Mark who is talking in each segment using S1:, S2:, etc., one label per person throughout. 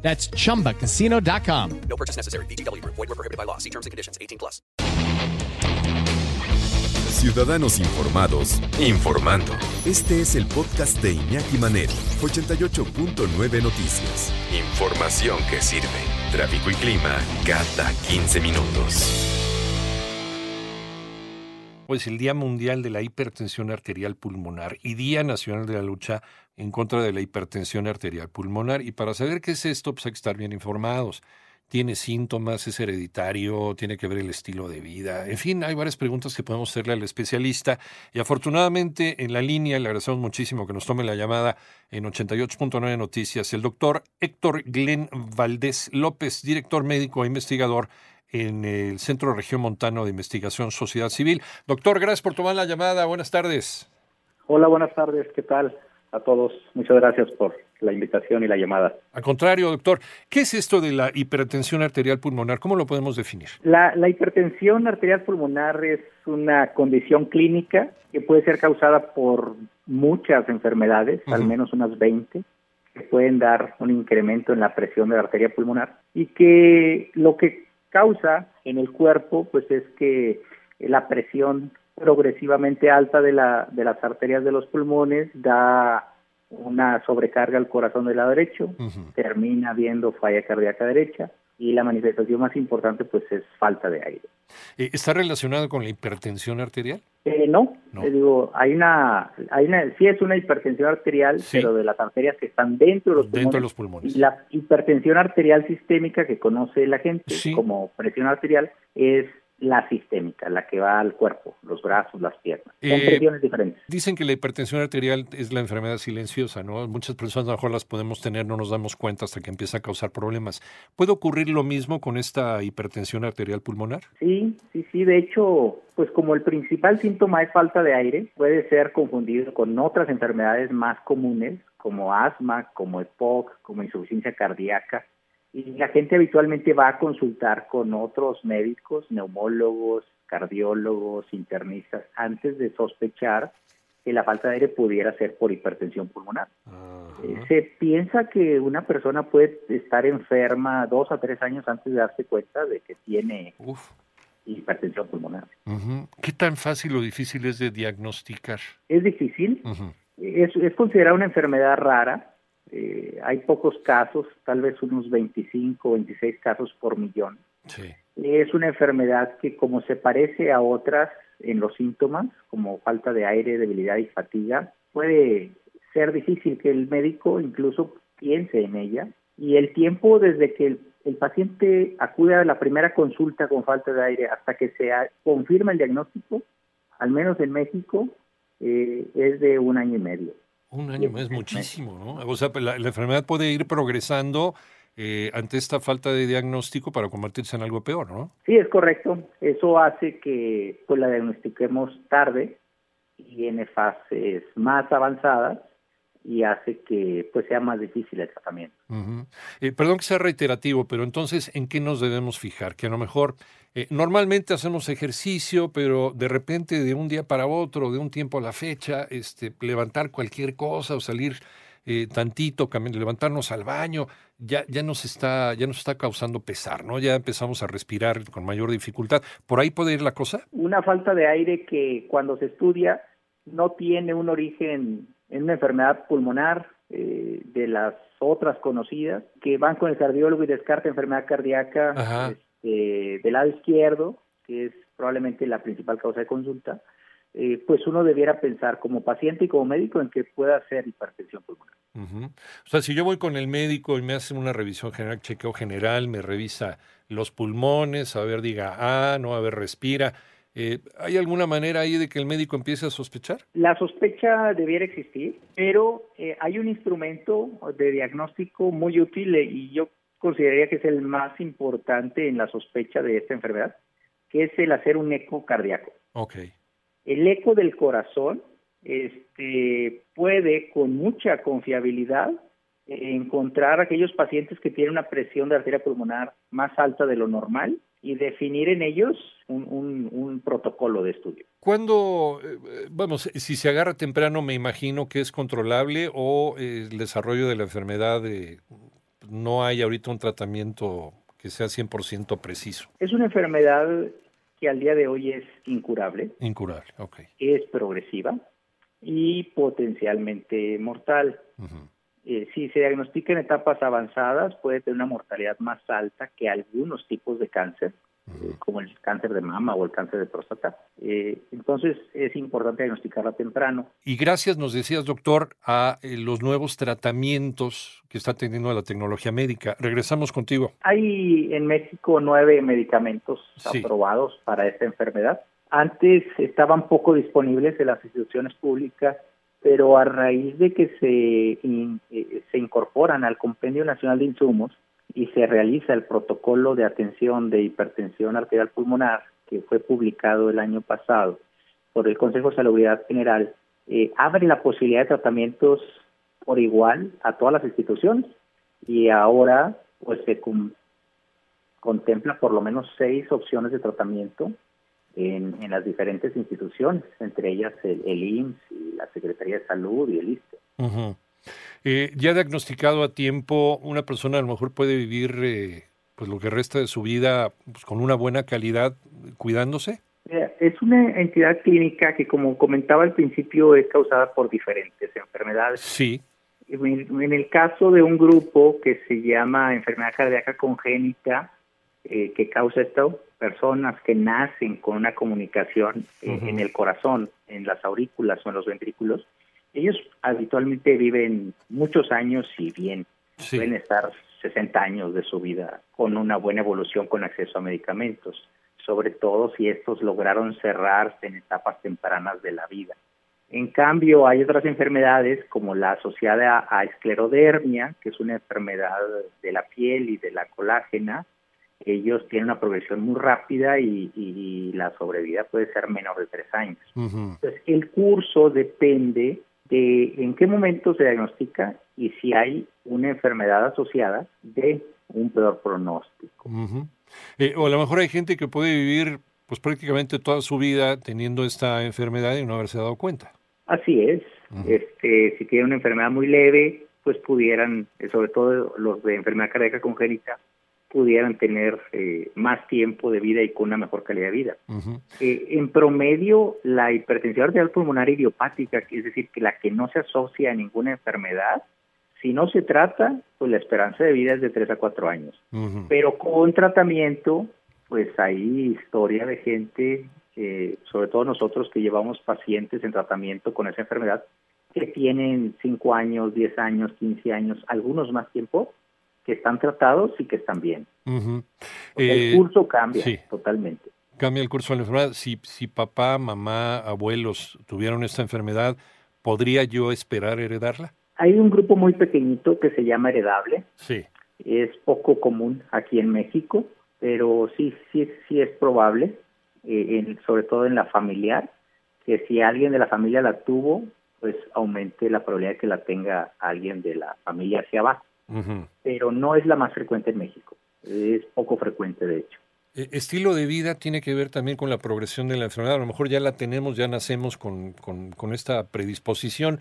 S1: That's chumbacasino.com.
S2: No purchase necessary. BGW. Void were prohibited by law. See terms and conditions. 18 plus.
S3: Ciudadanos informados, informando. Este es el podcast de Iñaki Manero, 88.9 Noticias. Información que sirve. Tráfico y clima cada 15 minutos.
S4: Pues el Día Mundial de la Hipertensión Arterial Pulmonar y Día Nacional de la Lucha en contra de la hipertensión arterial pulmonar. Y para saber qué es esto, pues hay que estar bien informados. ¿Tiene síntomas? ¿Es hereditario? ¿Tiene que ver el estilo de vida? En fin, hay varias preguntas que podemos hacerle al especialista. Y afortunadamente en la línea, le agradecemos muchísimo que nos tome la llamada en 88.9 Noticias, el doctor Héctor Glenn Valdés López, director médico e investigador en el Centro Región Montano de Investigación Sociedad Civil. Doctor, gracias por tomar la llamada. Buenas tardes.
S5: Hola, buenas tardes. ¿Qué tal? a todos. Muchas gracias por la invitación y la llamada.
S4: Al contrario, doctor, ¿qué es esto de la hipertensión arterial pulmonar? ¿Cómo lo podemos definir?
S5: La, hipertensión arterial pulmonar es una condición clínica que puede ser causada por muchas enfermedades, al menos unas 20, que pueden dar un incremento en la presión de la arteria pulmonar y que lo que causa en el cuerpo pues es que la presión progresivamente alta de, la, de las arterias de los pulmones da una sobrecarga al corazón del lado derecho, termina habiendo falla cardíaca derecha y la manifestación más importante pues es falta de aire.
S4: Eh, ¿Está relacionado con la hipertensión arterial?
S5: Eh, no, digo, hay una, hay una, sí es una hipertensión arterial, pero de las arterias que están dentro de los
S4: pulmones. Dentro de los pulmones.
S5: Y la hipertensión arterial sistémica que conoce la gente como presión arterial es la sistémica, la que va al cuerpo, los brazos, las piernas. Son eh, presiones diferentes.
S4: Dicen que la hipertensión arterial es la enfermedad silenciosa, ¿no? Muchas personas a lo mejor las podemos tener, no nos damos cuenta hasta que empieza a causar problemas. ¿Puede ocurrir lo mismo con esta hipertensión arterial pulmonar?
S5: Sí, sí, sí. De hecho, pues como el principal síntoma es falta de aire, puede ser confundido con otras enfermedades más comunes, como asma, como EPOC, como insuficiencia cardíaca, y la gente habitualmente va a consultar con otros médicos, neumólogos, cardiólogos, internistas, antes de sospechar que la falta de aire pudiera ser por hipertensión pulmonar. Eh, se piensa que una persona puede estar enferma dos a tres años antes de darse cuenta de que tiene hipertensión pulmonar.
S4: ¿Qué tan fácil o difícil es de diagnosticar?
S5: Es difícil. es, es considerada una enfermedad rara eh, hay pocos casos, tal vez unos 25 o 26 casos por millón. Es una enfermedad que como se parece a otras en los síntomas, como falta de aire, debilidad y fatiga, puede ser difícil que el médico incluso piense en ella. Y el tiempo desde que el, paciente acude a la primera consulta con falta de aire hasta que se confirma el diagnóstico, al menos en México, eh, es de un año y medio.
S4: Un año es muchísimo, ¿no? O sea, la, enfermedad puede ir progresando eh, ante esta falta de diagnóstico para convertirse en algo peor, ¿no?
S5: Sí, es correcto. Eso hace que pues, la diagnostiquemos tarde y en fases más avanzadas y hace que pues sea más difícil el tratamiento.
S4: Eh, perdón que sea reiterativo, pero entonces, ¿en qué nos debemos fijar? Que a lo mejor eh, normalmente hacemos ejercicio, pero de repente de un día para otro, de un tiempo a la fecha, este, levantar cualquier cosa o salir eh, tantito, levantarnos al baño, ya, ya, nos está, ya nos está causando pesar, ¿no? Ya empezamos a respirar con mayor dificultad. ¿Por ahí puede ir la cosa?
S5: Una falta de aire que cuando se estudia no tiene un origen en una enfermedad pulmonar eh, de las otras conocidas, que van con el cardiólogo y descarta enfermedad cardíaca este, del lado izquierdo, que es probablemente la principal causa de consulta, eh, pues uno debiera pensar como paciente y como médico en que pueda ser hipertensión pulmonar.
S4: O sea, si yo voy con el médico y me hace una revisión general, chequeo general, me revisa los pulmones, a ver, diga, ah, no, a ver, respira, eh, ¿Hay alguna manera ahí de que el médico empiece a sospechar?
S5: La sospecha debiera existir, pero eh, hay un instrumento de diagnóstico muy útil y yo consideraría que es el más importante en la sospecha de esta enfermedad, que es el hacer un eco cardíaco.
S4: Okay.
S5: El eco del corazón este, puede con mucha confiabilidad encontrar aquellos pacientes que tienen una presión de arteria pulmonar más alta de lo normal y definir en ellos un, un, protocolo de estudio.
S4: Cuando, eh, vamos, si se agarra temprano, me imagino que es controlable o eh, el desarrollo de la enfermedad eh, no hay ahorita un tratamiento que sea 100% preciso.
S5: Es una enfermedad que al día de hoy es incurable.
S4: Incurable, ok.
S5: Es progresiva y potencialmente mortal. Eh, si se diagnostica en etapas avanzadas, puede tener una mortalidad más alta que algunos tipos de cáncer, eh, como el cáncer de mama o el cáncer de próstata. Eh, entonces, es importante diagnosticarla temprano.
S4: Y gracias, nos decías, doctor, a los nuevos tratamientos que está teniendo la tecnología médica. Regresamos contigo.
S5: Hay en México nueve medicamentos aprobados para esta enfermedad. Antes estaban poco disponibles en las instituciones públicas pero a raíz de que se, eh, se incorporan al Compendio Nacional de Insumos y se realiza el protocolo de atención de hipertensión arterial pulmonar, que fue publicado el año pasado por el Consejo de Salud General, eh, abre la posibilidad de tratamientos por igual a todas las instituciones y ahora pues se contempla por lo menos seis opciones de tratamiento en, las diferentes instituciones, entre ellas el, el, IMSS y la Secretaría de Salud y el ISTE.
S4: eh, ya diagnosticado a tiempo, una persona a lo mejor puede vivir eh, pues lo que resta de su vida pues, con una buena calidad cuidándose.
S5: Es una entidad clínica que, como comentaba al principio, es causada por diferentes enfermedades.
S4: Sí.
S5: En, el caso de un grupo que se llama enfermedad cardíaca congénita, eh, que causa esto, personas que nacen con una comunicación eh, en el corazón, en las aurículas o en los ventrículos, ellos habitualmente viven muchos años y bien, pueden estar 60 años de su vida con una buena evolución con acceso a medicamentos, sobre todo si estos lograron cerrarse en etapas tempranas de la vida. En cambio, hay otras enfermedades como la asociada a esclerodermia, que es una enfermedad de la piel y de la colágena, ellos tienen una progresión muy rápida y, la sobrevida puede ser menor de tres años. Entonces, el curso depende de en qué momento se diagnostica y si hay una enfermedad asociada de un peor pronóstico.
S4: Eh, o a lo mejor hay gente que puede vivir pues prácticamente toda su vida teniendo esta enfermedad y no haberse dado cuenta.
S5: Así es. este, si tiene una enfermedad muy leve, pues pudieran, sobre todo los de enfermedad cardíaca congénita, pudieran tener eh, más tiempo de vida y con una mejor calidad de vida. Eh, en promedio, la hipertensión arterial pulmonar idiopática, es decir, que la que no se asocia a ninguna enfermedad, si no se trata, pues la esperanza de vida es de 3 a 4 años. Pero con tratamiento, pues hay historia de gente, eh, sobre todo nosotros que llevamos pacientes en tratamiento con esa enfermedad, que tienen 5 años, 10 años, 15 años, algunos más tiempo, que están tratados y que están bien. el eh, curso cambia totalmente.
S4: Cambia el curso de la enfermedad. Si, si papá, mamá, abuelos tuvieron esta enfermedad, ¿podría yo esperar heredarla?
S5: Hay un grupo muy pequeñito que se llama heredable.
S4: Sí.
S5: Es poco común aquí en México, pero sí, sí, sí es probable, eh, sobre todo en la familiar, que si alguien de la familia la tuvo, pues aumente la probabilidad de que la tenga alguien de la familia hacia abajo pero no es la más frecuente en México. Es poco frecuente, de hecho.
S4: E, estilo de vida tiene que ver también con la progresión de la enfermedad. A lo mejor ya la tenemos, ya nacemos con, con, esta predisposición,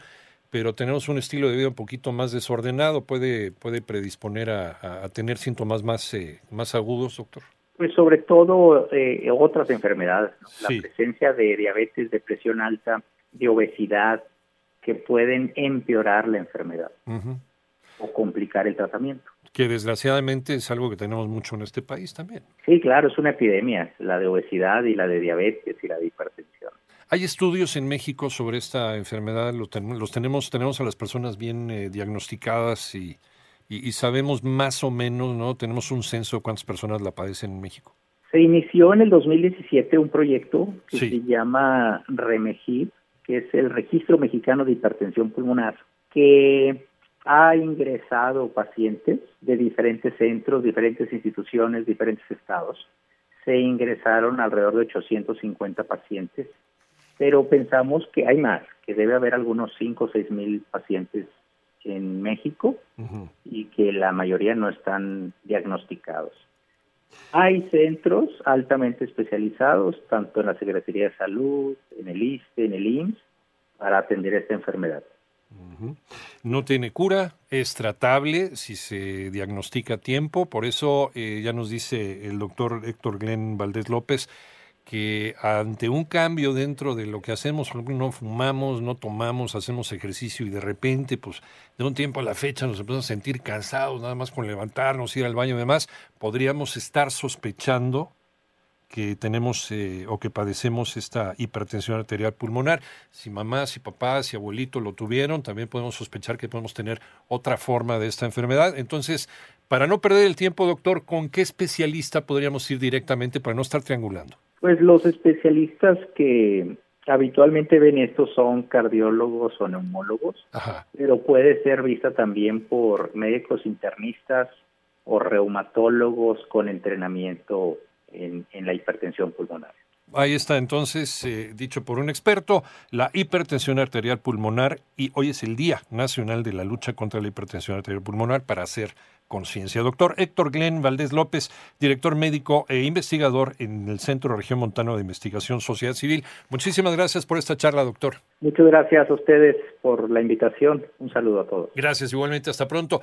S4: pero tenemos un estilo de vida un poquito más desordenado. ¿Puede, puede predisponer a, tener síntomas más, eh, más agudos, doctor?
S5: Pues sobre todo eh, otras enfermedades, la presencia de diabetes, de presión alta, de obesidad, que pueden empeorar la enfermedad o complicar el tratamiento.
S4: Que desgraciadamente es algo que tenemos mucho en este país también.
S5: Sí, claro, es una epidemia, la de obesidad y la de diabetes y la de hipertensión.
S4: ¿Hay estudios en México sobre esta enfermedad? ¿Los, tenemos, tenemos a las personas bien eh, diagnosticadas y, y, sabemos más o menos, ¿no? Tenemos un censo de cuántas personas la padecen en México.
S5: Se inició en el 2017 un proyecto que se llama REMEGIP, que es el Registro Mexicano de Hipertensión Pulmonar, que ha ingresado pacientes de diferentes centros, diferentes instituciones, diferentes estados. se ingresaron alrededor de 850 pacientes, pero pensamos que hay más, que debe haber algunos 5 o 6 mil pacientes en México y que la mayoría no están diagnosticados. Hay centros altamente especializados, tanto en la Secretaría de Salud, en el ISTE, en el IMSS, para atender esta enfermedad.
S4: No tiene cura, es tratable si se diagnostica a tiempo, por eso eh, ya nos dice el doctor Héctor Glenn Valdés López que ante un cambio dentro de lo que hacemos, no fumamos, no tomamos, hacemos ejercicio y de repente, pues de un tiempo a la fecha nos empezamos a sentir cansados, nada más con levantarnos, ir al baño y demás, podríamos estar sospechando que tenemos eh, o que padecemos esta hipertensión arterial pulmonar. Si mamá, si papá, si abuelito lo tuvieron, también podemos sospechar que podemos tener otra forma de esta enfermedad. Entonces, para no perder el tiempo, doctor, ¿con qué especialista podríamos ir directamente para no estar triangulando?
S5: Pues los especialistas que habitualmente ven esto son cardiólogos o neumólogos, pero puede ser vista también por médicos internistas o reumatólogos con entrenamiento en, la hipertensión pulmonar.
S4: Ahí está entonces, eh, dicho por un experto, la hipertensión arterial pulmonar y hoy es el Día Nacional de la Lucha contra la Hipertensión Arterial Pulmonar para hacer conciencia. Doctor Héctor Glenn Valdés López, director médico e investigador en el Centro Región Montano de Investigación Sociedad Civil. Muchísimas gracias por esta charla, doctor.
S5: Muchas gracias a ustedes por la invitación. Un saludo a todos.
S4: Gracias, igualmente. Hasta pronto.